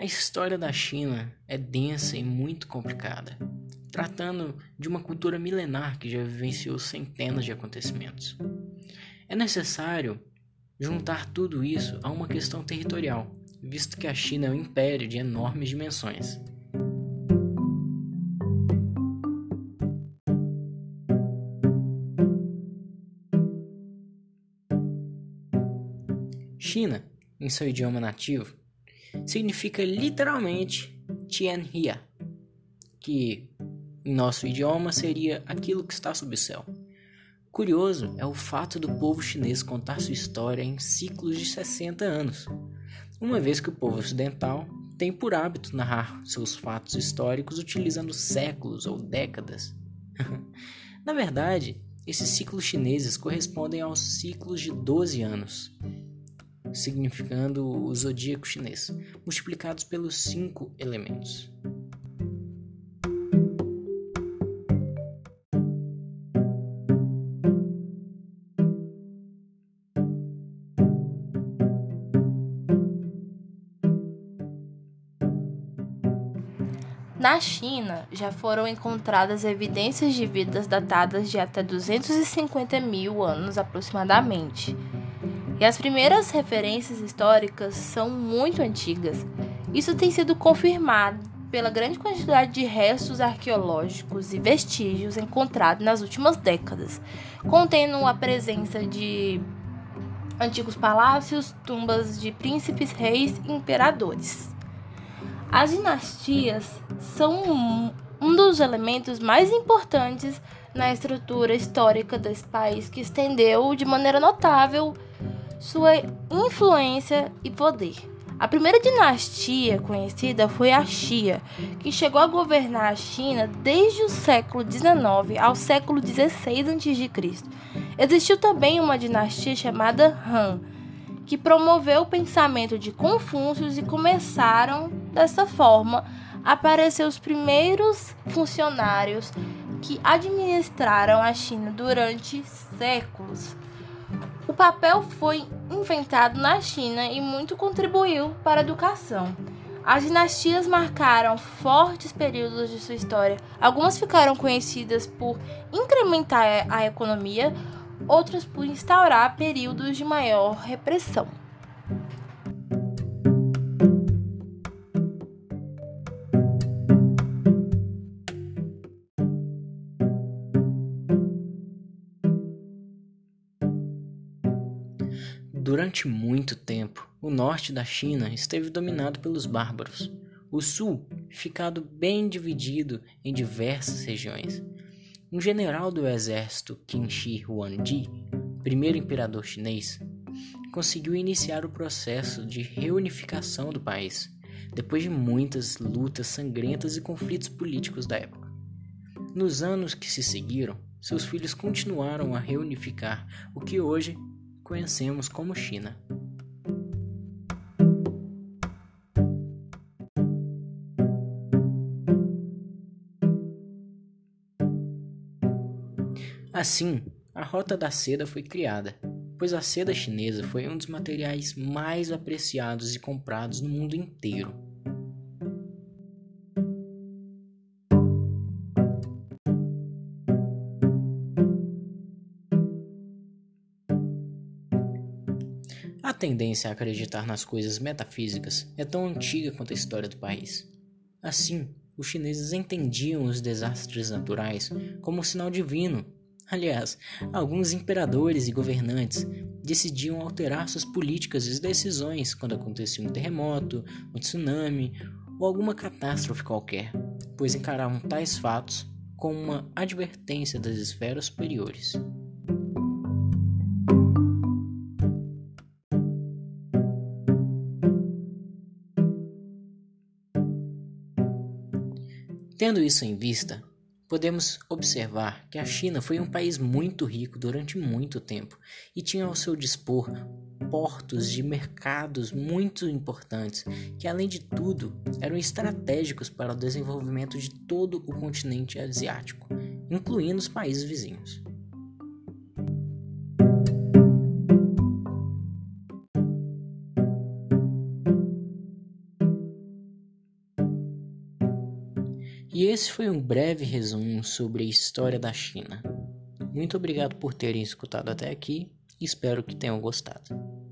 A história da China é densa e muito complicada, tratando de uma cultura milenar que já vivenciou centenas de acontecimentos. É necessário juntar tudo isso a uma questão territorial, visto que a China é um império de enormes dimensões. China, em seu idioma nativo, significa literalmente Tianhia, que em nosso idioma seria aquilo que está sob o céu. Curioso é o fato do povo chinês contar sua história em ciclos de 60 anos, uma vez que o povo ocidental tem por hábito narrar seus fatos históricos utilizando séculos ou décadas. Na verdade, esses ciclos chineses correspondem aos ciclos de 12 anos, significando o zodíaco chinês, multiplicados pelos cinco elementos. Na China, já foram encontradas evidências de vidas datadas de até 250 mil anos aproximadamente. E as primeiras referências históricas são muito antigas. Isso tem sido confirmado pela grande quantidade de restos arqueológicos e vestígios encontrados nas últimas décadas, contendo a presença de antigos palácios, tumbas de príncipes, reis e imperadores. As dinastias são um dos elementos mais importantes na estrutura histórica desse país que estendeu de maneira notável sua influência e poder. A primeira dinastia conhecida foi a Xia, que chegou a governar a China desde o século XIX ao século XVI a.C. Existiu também uma dinastia chamada Han, que promoveu o pensamento de Confúcio e começaram, dessa forma, a aparecer os primeiros funcionários que administraram a China durante séculos. Papel foi inventado na China e muito contribuiu para a educação. As dinastias marcaram fortes períodos de sua história. Algumas ficaram conhecidas por incrementar a economia, outras por instaurar períodos de maior repressão. Durante muito tempo, o norte da China esteve dominado pelos bárbaros, o sul ficado bem dividido em diversas regiões. Um general do exército Qin Shi Huangdi, primeiro imperador chinês, conseguiu iniciar o processo de reunificação do país, depois de muitas lutas sangrentas e conflitos políticos da época. Nos anos que se seguiram, seus filhos continuaram a reunificar o que hoje conhecemos como China. Assim, a Rota da Seda foi criada, pois a seda chinesa foi um dos materiais mais apreciados e comprados no mundo inteiro. A tendência a acreditar nas coisas metafísicas é tão antiga quanto a história do país. Assim, os chineses entendiam os desastres naturais como um sinal divino Aliás, alguns imperadores e governantes decidiam alterar suas políticas e decisões quando acontecia um terremoto, um tsunami ou alguma catástrofe qualquer, pois encaravam tais fatos como uma advertência das esferas superiores. Tendo isso em vista, podemos observar que a China foi um país muito rico durante muito tempo e tinha ao seu dispor portos de mercados muito importantes que, além de tudo, eram estratégicos para o desenvolvimento de todo o continente asiático, incluindo os países vizinhos. E esse foi um breve resumo sobre a história da China. Muito obrigado por terem escutado até aqui espero que tenham gostado.